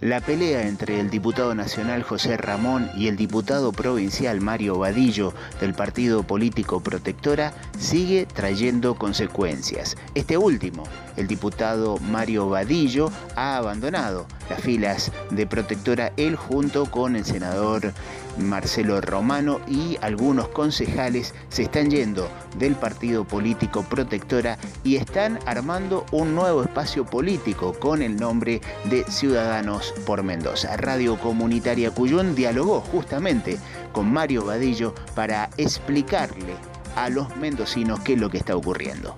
La pelea entre el diputado nacional José Ramón y el diputado provincial Mario Vadillo del partido político Protectora sigue trayendo consecuencias. Este último, el diputado Mario Vadillo, ha abandonado las filas de Protectora él junto con el senador Marcelo Romano y algunos concejales se están yendo del partido político Protectora y están armando un nuevo espacio político con el nombre de Ciudadanos por Mendoza. Radio Comunitaria Cuyón dialogó justamente con Mario Vadillo para explicarle a los mendocinos qué es lo que está ocurriendo.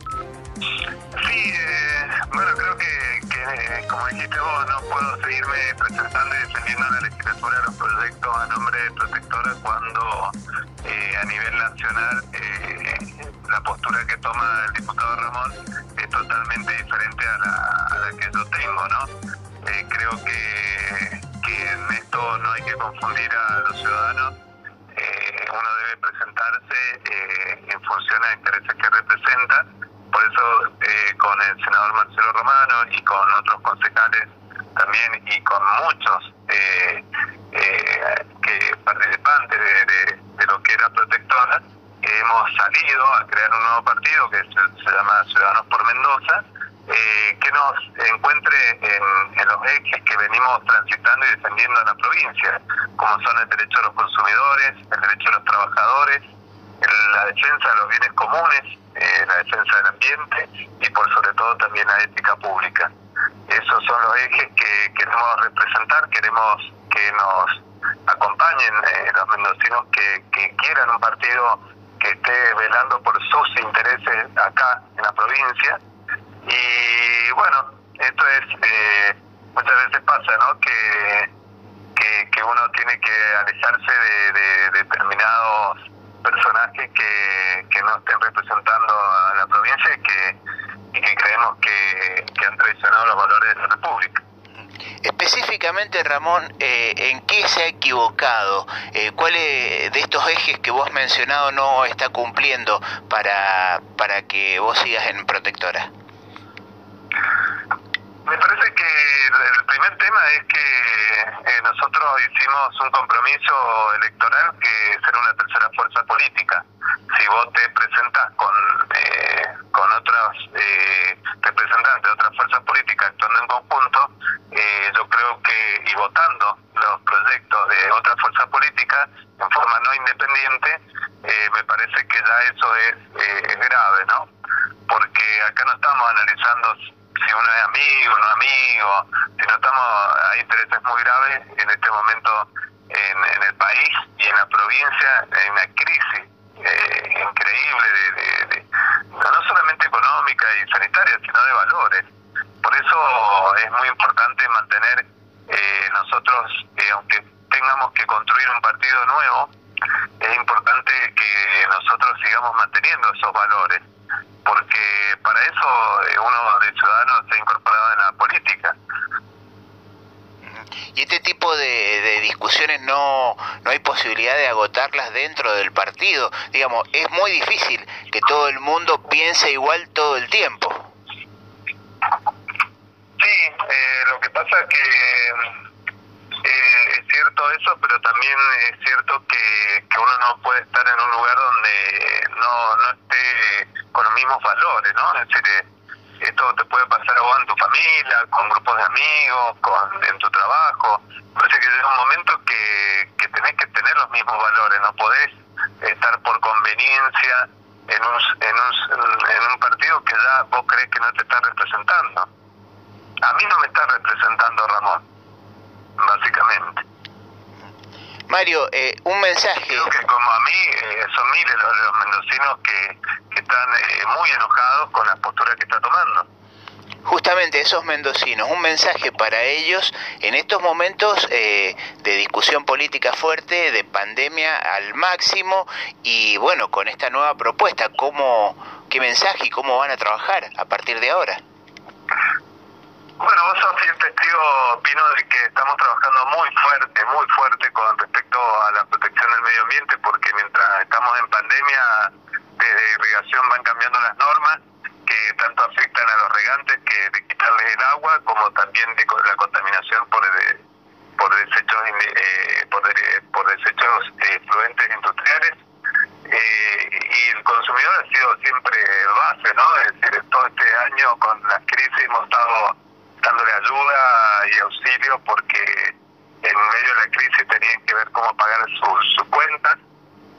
Eh, bueno, creo que, como dijiste vos, no puedo seguirme presentando y defendiendo la legislatura los proyectos a nombre de Protectora cuando eh, a nivel nacional eh, la postura que toma el diputado Ramón es totalmente diferente a la, que yo tengo, ¿no? creo que, en esto no hay que confundir a los ciudadanos uno debe presentarse en función a intereses que representa por eso eh, con el senador Marcelo Romano y con otros concejales también y con muchos eh, eh, que participantes de, lo que era protectora, hemos salido a crear un nuevo partido que se, llama Ciudadanos por Mendoza, que nos encuentre en, los ejes que venimos transitando y defendiendo en la provincia, como son el derecho a los consumidores, el derecho a los trabajadores, la defensa de los bienes comunes, eh, la defensa del ambiente y por sobre todo también la ética pública. Esos son los ejes que queremos representar, queremos que nos acompañen eh, los mendocinos que, quieran un partido que esté velando por sus intereses acá en la provincia. Y bueno, esto es, eh, muchas veces pasa, ¿no? Que, que, uno tiene que alejarse de determinados personajes que, que no estén representando a la provincia y que, creemos que, han traicionado los valores de la República. Específicamente, Ramón, eh, ¿en qué se ha equivocado? Eh, ¿Cuál de estos ejes que vos has mencionado no está cumpliendo para, para que vos sigas en Protectora? Me parece que el primer tema es que eh, nosotros hicimos un compromiso electoral que será una tercera fuerza política. Si vos te presentás con, eh, con otros eh, representantes de otras fuerzas políticas actuando en conjunto, yo creo que, y votando los proyectos de otras fuerzas políticas en forma no independiente, me parece que ya eso es, es grave, ¿no? Porque acá no estamos analizando si uno es amigo, no amigo, si no estamos, hay intereses muy graves en este momento en, el país y en la provincia, en una crisis eh, increíble de, no solamente económica y sanitaria, sino de valores. Por eso es muy importante mantener eh, nosotros, eh, aunque tengamos que construir un partido nuevo, es importante que nosotros sigamos manteniendo esos valores porque para eso eh, uno de ciudadanos se ha incorporado en la política. Y este tipo de, discusiones no, no hay posibilidad de agotarlas dentro del partido. Digamos, es muy difícil que todo el mundo piense igual todo el tiempo. Sí, eh, lo que pasa es que eh, es cierto eso, pero también es cierto que, que uno no puede estar en un lugar donde no, no esté con los mismos valores, ¿no? Es decir, eh, esto te puede pasar a vos en tu familia, con grupos de amigos, con, en tu trabajo. Parece que llega un momento que, que tenés que tener los mismos valores, no podés estar por conveniencia en un, en un, en un partido que ya vos crees que no te está representando. A mí no me está representando Ramón, básicamente. Mario, eh, un mensaje. Creo que como a mí, eh, son miles los, mendocinos que, están eh, muy enojados con la postura que está tomando. Justamente esos mendocinos, un mensaje para ellos en estos momentos de discusión política fuerte, de pandemia al máximo y bueno, con esta nueva propuesta, ¿cómo, ¿qué mensaje y cómo van a trabajar a partir de ahora? Bueno, vos sos sentido opino de que estamos trabajando muy fuerte, muy fuerte con respecto a la protección del medio ambiente, porque mientras estamos en pandemia, desde irrigación van cambiando las normas que tanto afectan a los regantes que de quitarles el agua, como también de la contaminación por el, por desechos eh, eh, por, desechos eh, fluentes industriales. Eh, y el consumidor ha sido siempre base, ¿no? Es decir, todo este año con las crisis hemos estado auxilio porque en medio de la crisis tenían que ver cómo pagar sus cuentas.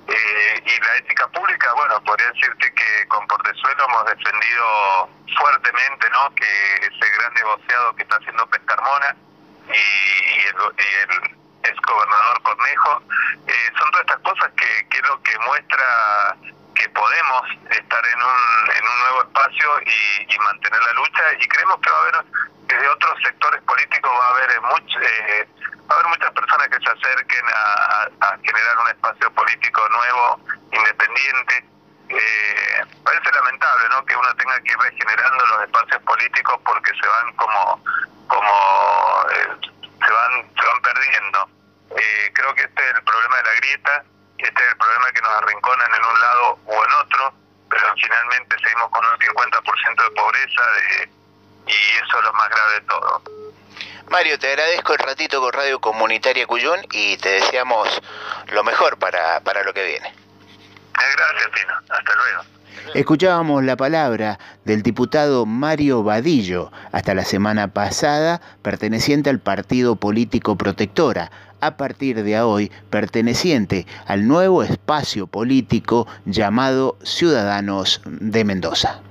Eh, y la ética pública, bueno, podría decirte que con Portezuelo hemos defendido fuertemente ¿no? que ese gran negociado que está haciendo Pescarmona y, el, el ex gobernador Cornejo, eh, son todas estas cosas que, que es lo que muestra que podemos estar en un, en un nuevo espacio y, y mantener la lucha y creemos que va a haber desde otros sectores políticos va a haber eh, mucho, eh, va a haber muchas personas que se acerquen a, a generar un espacio político nuevo, independiente. Eh, parece lamentable ¿no? que uno tenga que ir regenerando los espacios políticos porque se van como como eh, se van se van perdiendo eh, creo que este es el problema de la grieta este es el problema que nos arrinconan en un lado o en otro pero finalmente seguimos con un 50% de pobreza de, y eso es lo más grave de todo Mario, te agradezco el ratito con Radio Comunitaria Cuyón y te deseamos lo mejor para, para lo que viene. Gracias, Pino. Hasta luego. Escuchábamos la palabra del diputado Mario Vadillo, hasta la semana pasada perteneciente al partido político Protectora, a partir de hoy perteneciente al nuevo espacio político llamado Ciudadanos de Mendoza.